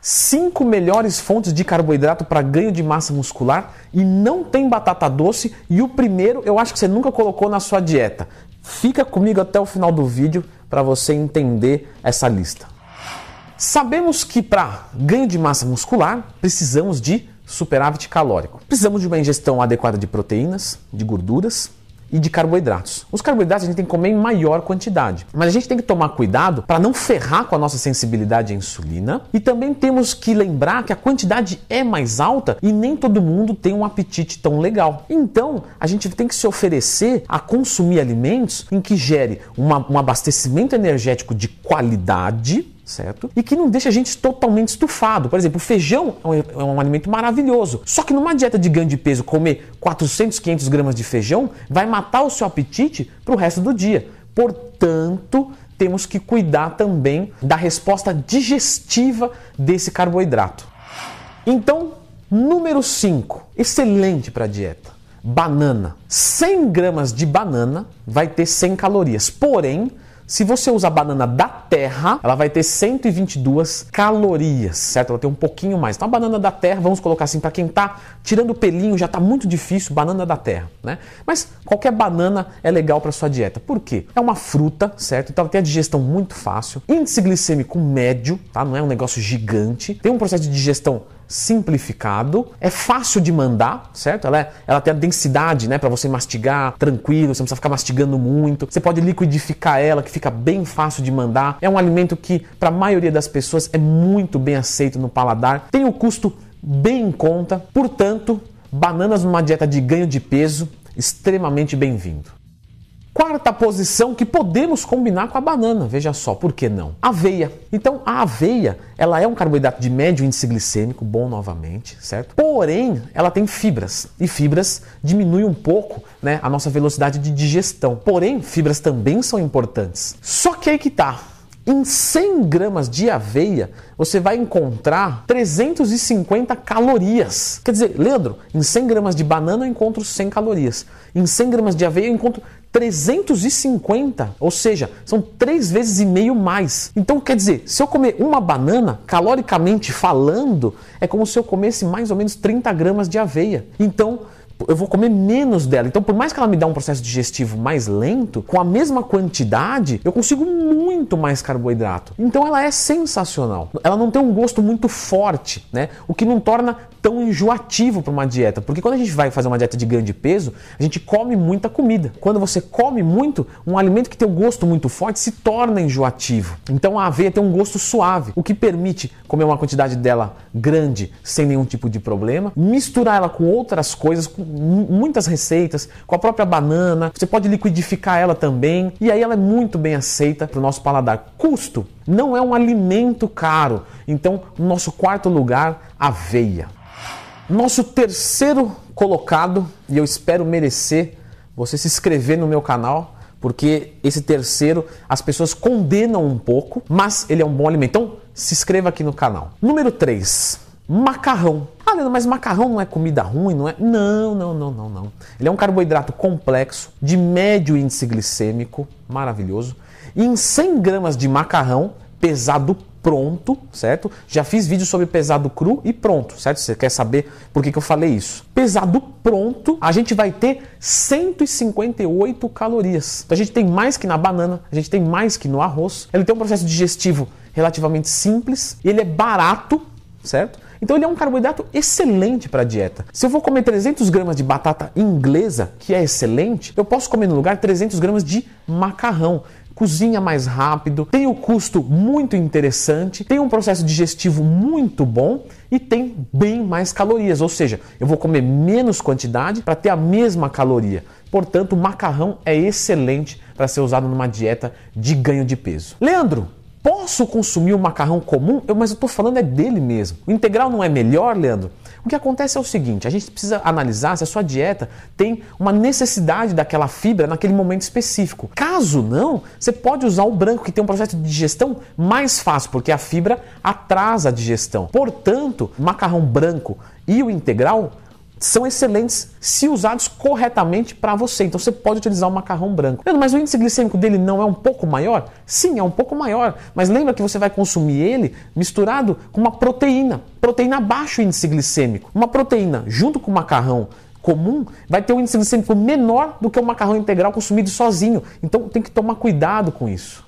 cinco melhores fontes de carboidrato para ganho de massa muscular e não tem batata doce. E o primeiro eu acho que você nunca colocou na sua dieta. Fica comigo até o final do vídeo para você entender essa lista. Sabemos que para ganho de massa muscular precisamos de superávit calórico. Precisamos de uma ingestão adequada de proteínas, de gorduras, e de carboidratos. Os carboidratos a gente tem que comer em maior quantidade, mas a gente tem que tomar cuidado para não ferrar com a nossa sensibilidade à insulina e também temos que lembrar que a quantidade é mais alta e nem todo mundo tem um apetite tão legal. Então a gente tem que se oferecer a consumir alimentos em que gere uma, um abastecimento energético de qualidade certo? E que não deixa a gente totalmente estufado. Por exemplo, o feijão é um, é um, alimento maravilhoso. Só que numa dieta de ganho de peso, comer 400, 500 gramas de feijão vai matar o seu apetite para o resto do dia. Portanto, temos que cuidar também da resposta digestiva desse carboidrato. Então, número 5, excelente para dieta. Banana. 100 gramas de banana vai ter 100 calorias. Porém, se você usa a banana da terra, ela vai ter 122 calorias, certo? Ela tem um pouquinho mais. Então a banana da terra, vamos colocar assim, para quem tá tirando o pelinho, já tá muito difícil, banana da terra, né? Mas qualquer banana é legal para sua dieta. Por quê? É uma fruta, certo? Então ela tem a digestão muito fácil, índice glicêmico médio, tá? Não é um negócio gigante. Tem um processo de digestão simplificado, é fácil de mandar, certo? Ela, é, ela tem a densidade, né, para você mastigar tranquilo, você não precisa ficar mastigando muito. Você pode liquidificar ela, que fica bem fácil de mandar. É um alimento que, para a maioria das pessoas, é muito bem aceito no paladar. Tem o custo bem em conta, portanto, bananas numa dieta de ganho de peso, extremamente bem-vindo. Quarta posição que podemos combinar com a banana, veja só, por que não? Aveia. Então, a aveia, ela é um carboidrato de médio índice glicêmico, bom novamente, certo? Porém, ela tem fibras, e fibras diminuem um pouco né, a nossa velocidade de digestão. Porém, fibras também são importantes. Só que aí que tá, em 100 gramas de aveia, você vai encontrar 350 calorias. Quer dizer, Leandro, em 100 gramas de banana eu encontro 100 calorias. Em 100 gramas de aveia eu encontro 350, ou seja, são três vezes e meio mais. Então, quer dizer, se eu comer uma banana, caloricamente falando, é como se eu comesse mais ou menos 30 gramas de aveia. Então, eu vou comer menos dela. Então, por mais que ela me dê um processo digestivo mais lento, com a mesma quantidade, eu consigo muito mais carboidrato. Então, ela é sensacional. Ela não tem um gosto muito forte, né? O que não torna tão enjoativo para uma dieta. Porque quando a gente vai fazer uma dieta de ganho de peso, a gente come muita comida. Quando você come muito, um alimento que tem um gosto muito forte se torna enjoativo. Então, a aveia tem um gosto suave, o que permite comer uma quantidade dela grande sem nenhum tipo de problema, misturar ela com outras coisas, com muitas receitas, com a própria banana, você pode liquidificar ela também, e aí ela é muito bem aceita para o nosso paladar. Custo não é um alimento caro, então, nosso quarto lugar, aveia. Nosso terceiro colocado, e eu espero merecer você se inscrever no meu canal, porque esse terceiro as pessoas condenam um pouco, mas ele é um bom alimento. Então, se inscreva aqui no canal. Número 3, macarrão. Ah, Leandro, mas macarrão não é comida ruim, não é? Não, não, não, não, não. Ele é um carboidrato complexo, de médio índice glicêmico, maravilhoso. E em 100 gramas de macarrão, pesado pronto, certo? Já fiz vídeo sobre pesado cru e pronto, certo? Você quer saber por que, que eu falei isso? Pesado pronto, a gente vai ter 158 calorias. Então a gente tem mais que na banana, a gente tem mais que no arroz. Ele tem um processo digestivo relativamente simples, ele é barato, certo? Então ele é um carboidrato excelente para a dieta. Se eu vou comer 300 gramas de batata inglesa, que é excelente, eu posso comer no lugar 300 gramas de macarrão cozinha mais rápido, tem o custo muito interessante, tem um processo digestivo muito bom e tem bem mais calorias, ou seja, eu vou comer menos quantidade para ter a mesma caloria. Portanto, o macarrão é excelente para ser usado numa dieta de ganho de peso. Leandro, Posso consumir o macarrão comum? Eu, mas eu estou falando é dele mesmo. O integral não é melhor, Leandro? O que acontece é o seguinte: a gente precisa analisar se a sua dieta tem uma necessidade daquela fibra naquele momento específico. Caso não, você pode usar o branco, que tem um processo de digestão mais fácil, porque a fibra atrasa a digestão. Portanto, macarrão branco e o integral são excelentes se usados corretamente para você. Então você pode utilizar o macarrão branco. Mas o índice glicêmico dele não é um pouco maior? Sim, é um pouco maior. Mas lembra que você vai consumir ele misturado com uma proteína. Proteína baixo índice glicêmico. Uma proteína junto com o macarrão comum vai ter um índice glicêmico menor do que o macarrão integral consumido sozinho. Então tem que tomar cuidado com isso.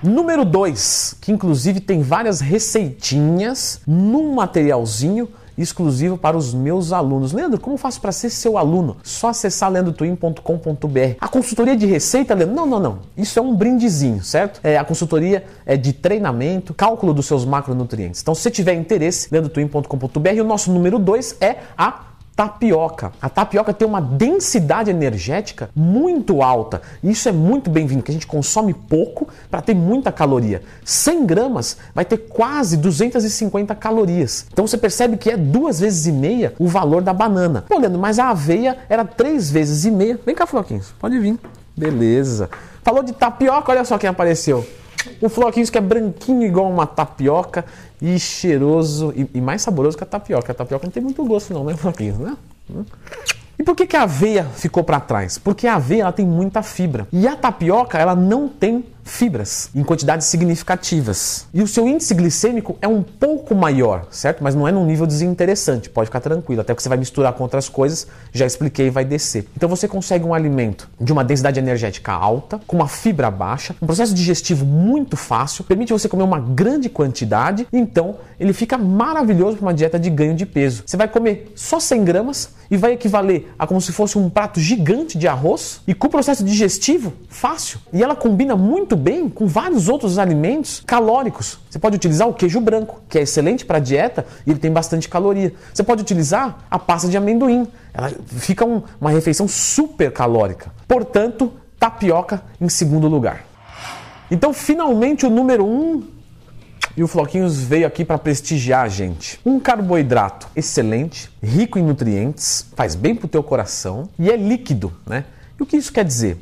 Número 2, que inclusive tem várias receitinhas num materialzinho exclusivo para os meus alunos. Leandro, como faço para ser seu aluno? Só acessar leandrotwin.com.br. A consultoria de receita, Leandro? Não, não, não. Isso é um brindezinho, certo? É, a consultoria é de treinamento, cálculo dos seus macronutrientes. Então, se tiver interesse, leandrotwin.com.br. O nosso número 2 é a tapioca. A tapioca tem uma densidade energética muito alta. Isso é muito bem-vindo, que a gente consome pouco para ter muita caloria. 100 gramas vai ter quase 250 calorias. Então você percebe que é duas vezes e meia o valor da banana. Pô, Leandro, mas a aveia era três vezes e meia. Vem cá, Floquinhos, pode vir. Beleza. Falou de tapioca, olha só quem apareceu. O Floquinhos que é branquinho igual uma tapioca e cheiroso e, e, mais saboroso que a tapioca. A tapioca não tem muito gosto não, né, Floquinhos, né? E por que, que a aveia ficou para trás? Porque a aveia ela tem muita fibra. E a tapioca ela não tem fibras em quantidades significativas. E o seu índice glicêmico é um pouco maior, certo? Mas não é num nível desinteressante, pode ficar tranquilo, até que você vai misturar com outras coisas, já expliquei, vai descer. Então você consegue um alimento de uma densidade energética alta, com uma fibra baixa, um processo digestivo muito fácil, permite você comer uma grande quantidade, então ele fica maravilhoso para uma dieta de ganho de peso. Você vai comer só 100 gramas e vai equivaler a como se fosse um prato gigante de arroz e com o processo digestivo fácil. E ela combina muito muito bem com vários outros alimentos calóricos. Você pode utilizar o queijo branco, que é excelente para dieta e ele tem bastante caloria. Você pode utilizar a pasta de amendoim, ela fica um, uma refeição super calórica. Portanto, tapioca em segundo lugar. Então, finalmente, o número um e o Floquinhos veio aqui para prestigiar a gente. Um carboidrato excelente, rico em nutrientes, faz bem para o teu coração e é líquido, né? E o que isso quer dizer?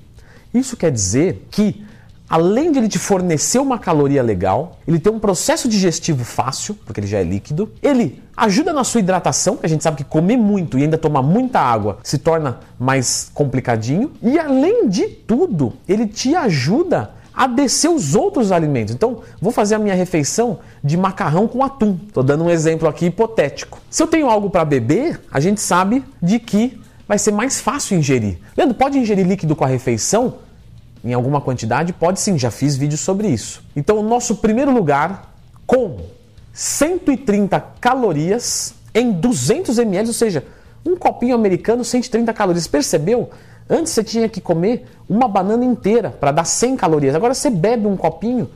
Isso quer dizer que além de ele te fornecer uma caloria legal, ele tem um processo digestivo fácil, porque ele já é líquido, ele ajuda na sua hidratação, a gente sabe que comer muito e ainda tomar muita água se torna mais complicadinho, e além de tudo, ele te ajuda a descer os outros alimentos. Então, vou fazer a minha refeição de macarrão com atum. Estou dando um exemplo aqui hipotético. Se eu tenho algo para beber, a gente sabe de que vai ser mais fácil ingerir. Leandro, pode ingerir líquido com a refeição? Em alguma quantidade? Pode sim, já fiz vídeo sobre isso. Então, o nosso primeiro lugar com 130 calorias em 200 ml, ou seja, um copinho americano, 130 calorias. Percebeu? Antes você tinha que comer uma banana inteira para dar 100 calorias. Agora você bebe um copinho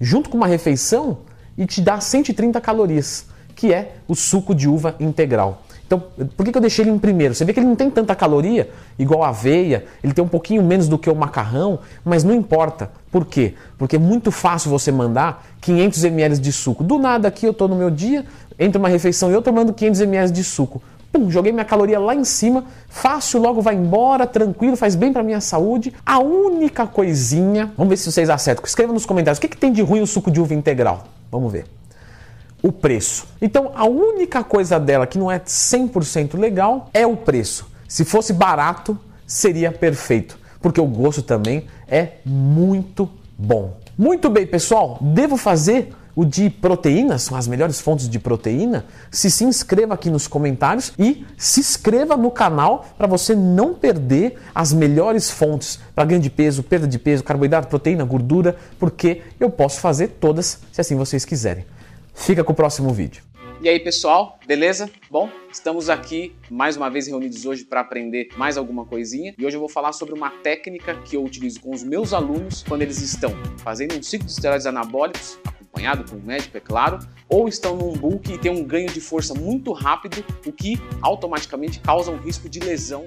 junto com uma refeição e te dá 130 calorias, que é o suco de uva integral. Então, por que, eu deixei ele em primeiro? Você vê que ele não tem tanta caloria, igual a aveia, ele tem um pouquinho menos do que o macarrão, mas não importa. Por quê? Porque é muito fácil você mandar 500 ml de suco. Do nada aqui eu estou no meu dia, entre uma refeição e eu mando 500 ml de suco. Pum, joguei minha caloria lá em cima, fácil, logo vai embora, tranquilo, faz bem para minha saúde. A única coisinha, vamos ver se vocês acertam. Escreva nos comentários o que, que tem de ruim o suco de uva integral. Vamos ver o preço. Então, a única coisa dela que não é 100% legal é o preço. Se fosse barato, seria perfeito, porque o gosto também é muito bom. Muito bem, pessoal, devo fazer o de proteínas, são as melhores fontes de proteína, se se inscreva aqui nos comentários e se inscreva no canal para você não perder as melhores fontes para ganho de peso, perda de peso, carboidrato, proteína, gordura, porque eu posso fazer todas se assim vocês quiserem. Fica com o próximo vídeo. E aí, pessoal, beleza? Bom, estamos aqui mais uma vez reunidos hoje para aprender mais alguma coisinha. E hoje eu vou falar sobre uma técnica que eu utilizo com os meus alunos quando eles estão fazendo um ciclo de esteroides anabólicos, acompanhado com o médico, é claro, ou estão num bulk e tem um ganho de força muito rápido, o que automaticamente causa um risco de lesão